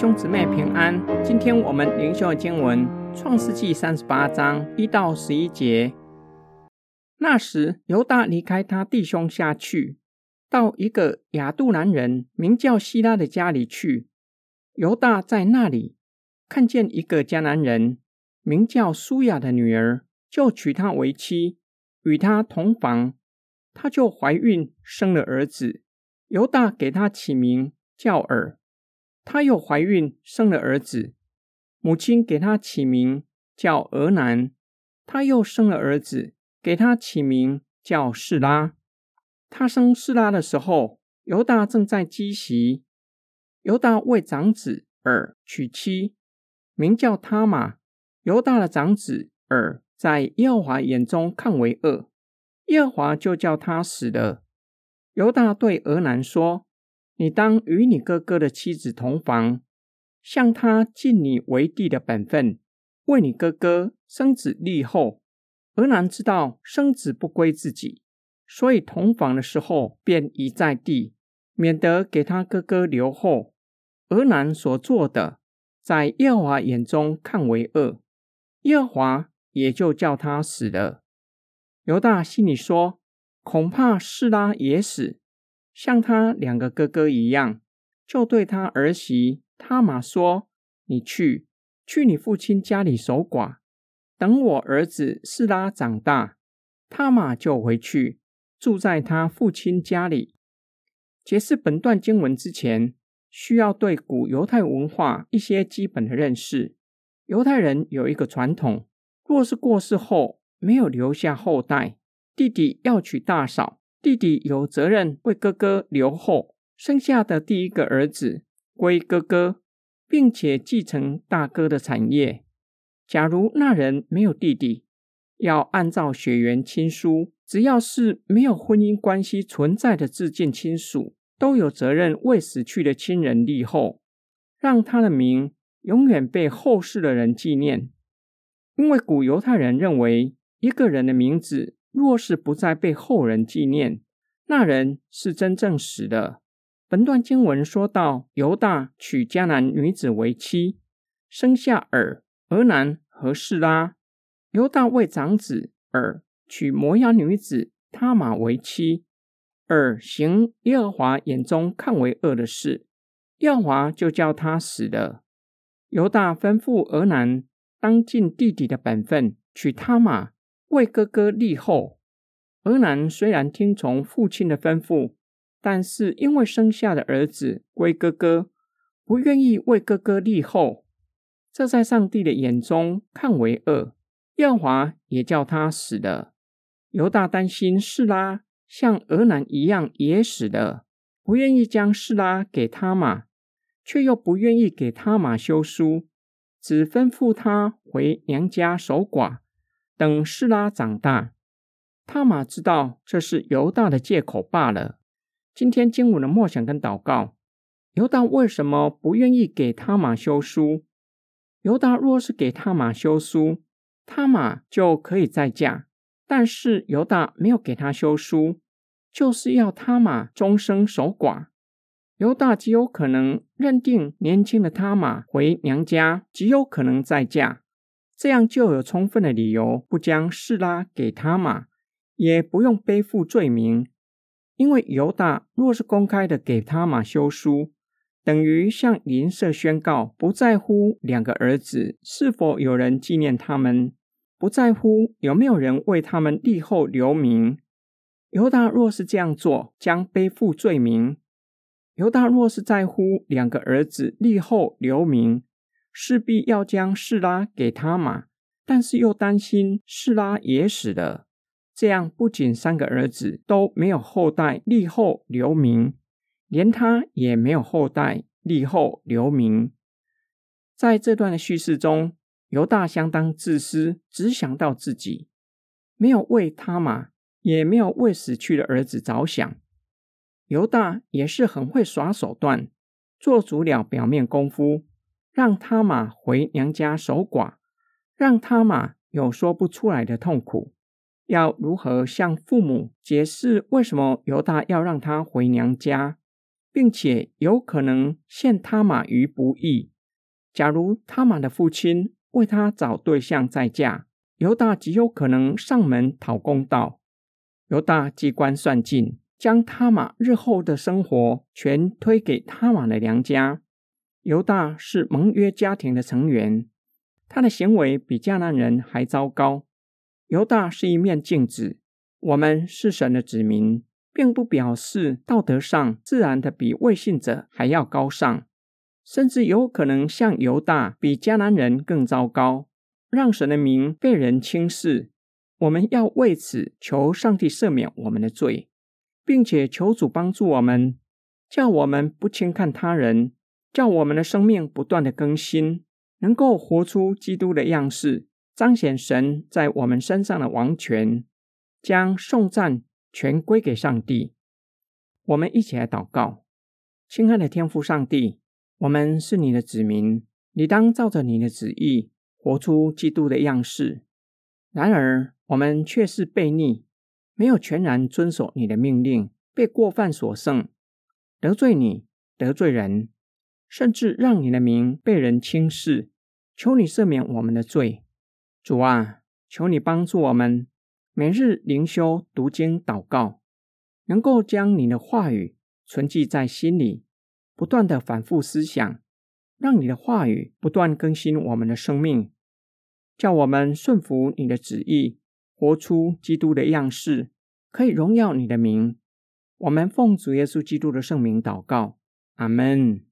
兄姊妹平安。今天我们灵修经文《创世纪》三十八章一到十一节。那时，犹大离开他弟兄下去，到一个亚杜兰人名叫希拉的家里去。犹大在那里看见一个迦南人名叫苏雅的女儿，就娶她为妻，与她同房。她就怀孕，生了儿子。犹大给他起名叫尔。她又怀孕，生了儿子，母亲给他起名叫俄南。她又生了儿子，给他起名叫士拉。他生士拉的时候，犹大正在积习。犹大为长子尔娶妻，名叫他玛。犹大的长子尔在耶和华眼中看为恶，耶和华就叫他死了。犹大对俄南说。你当与你哥哥的妻子同房，向他尽你为弟的本分，为你哥哥生子立后。俄南知道生子不归自己，所以同房的时候便移在地，免得给他哥哥留后。俄南所做的，在耶和华眼中看为恶，耶和华也就叫他死了。犹大心里说：恐怕示拉也死。像他两个哥哥一样，就对他儿媳他玛说：“你去，去你父亲家里守寡，等我儿子示拉长大，他玛就回去住在他父亲家里。”解释本段经文之前，需要对古犹太文化一些基本的认识。犹太人有一个传统，若是过世后没有留下后代，弟弟要娶大嫂。弟弟有责任为哥哥留后，生下的第一个儿子归哥哥，并且继承大哥的产业。假如那人没有弟弟，要按照血缘亲疏，只要是没有婚姻关系存在的至近亲属，都有责任为死去的亲人立后，让他的名永远被后世的人纪念。因为古犹太人认为，一个人的名字。若是不再被后人纪念，那人是真正死的。本段经文说到，犹大娶迦南女子为妻，生下尔、俄南和示拉。犹大为长子尔娶摩押女子他玛为妻，尔行耶和华眼中看为恶的事，耶和华就叫他死了。犹大吩咐俄南当尽弟弟的本分，娶他玛。为哥哥立后，俄南虽然听从父亲的吩咐，但是因为生下的儿子归哥哥，不愿意为哥哥立后，这在上帝的眼中看为恶。耶和华也叫他死了。犹大担心示拉像俄南一样也死了，不愿意将示拉给他玛，却又不愿意给他玛休书，只吩咐他回娘家守寡。等示拉长大，他玛知道这是犹大的借口罢了。今天经文的默想跟祷告，犹大为什么不愿意给他玛修书？犹大若是给他玛修书，他玛就可以再嫁。但是犹大没有给他修书，就是要他玛终生守寡。犹大极有可能认定年轻的他玛回娘家，极有可能再嫁。这样就有充分的理由不将示拉给他玛，也不用背负罪名，因为犹大若是公开的给他玛修书，等于向邻舍宣告不在乎两个儿子是否有人纪念他们，不在乎有没有人为他们立后留名。犹大若是这样做，将背负罪名。犹大若是在乎两个儿子立后留名。势必要将示拉给他玛，但是又担心示拉也死了，这样不仅三个儿子都没有后代立后留名，连他也没有后代立后留名。在这段的叙事中，犹大相当自私，只想到自己，没有为他玛，也没有为死去的儿子着想。犹大也是很会耍手段，做足了表面功夫。让他玛回娘家守寡，让他玛有说不出来的痛苦。要如何向父母解释为什么犹大要让他回娘家，并且有可能陷他玛于不义？假如他玛的父亲为他找对象再嫁，犹大极有可能上门讨公道。犹大机关算尽，将他玛日后的生活全推给他玛的娘家。犹大是盟约家庭的成员，他的行为比迦南人还糟糕。犹大是一面镜子，我们是神的子民，并不表示道德上自然的比未信者还要高尚。甚至有可能像犹大比迦南人更糟糕，让神的名被人轻视。我们要为此求上帝赦免我们的罪，并且求主帮助我们，叫我们不轻看他人，叫我们的生命不断的更新，能够活出基督的样式，彰显神在我们身上的王权，将颂赞全归给上帝。我们一起来祷告，亲爱的天父上帝。我们是你的子民，你当照着你的旨意活出基督的样式。然而，我们却是悖逆，没有全然遵守你的命令，被过犯所胜，得罪你，得罪人，甚至让你的名被人轻视。求你赦免我们的罪，主啊，求你帮助我们，每日灵修、读经、祷告，能够将你的话语存记在心里。不断的反复思想，让你的话语不断更新我们的生命，叫我们顺服你的旨意，活出基督的样式，可以荣耀你的名。我们奉主耶稣基督的圣名祷告，阿门。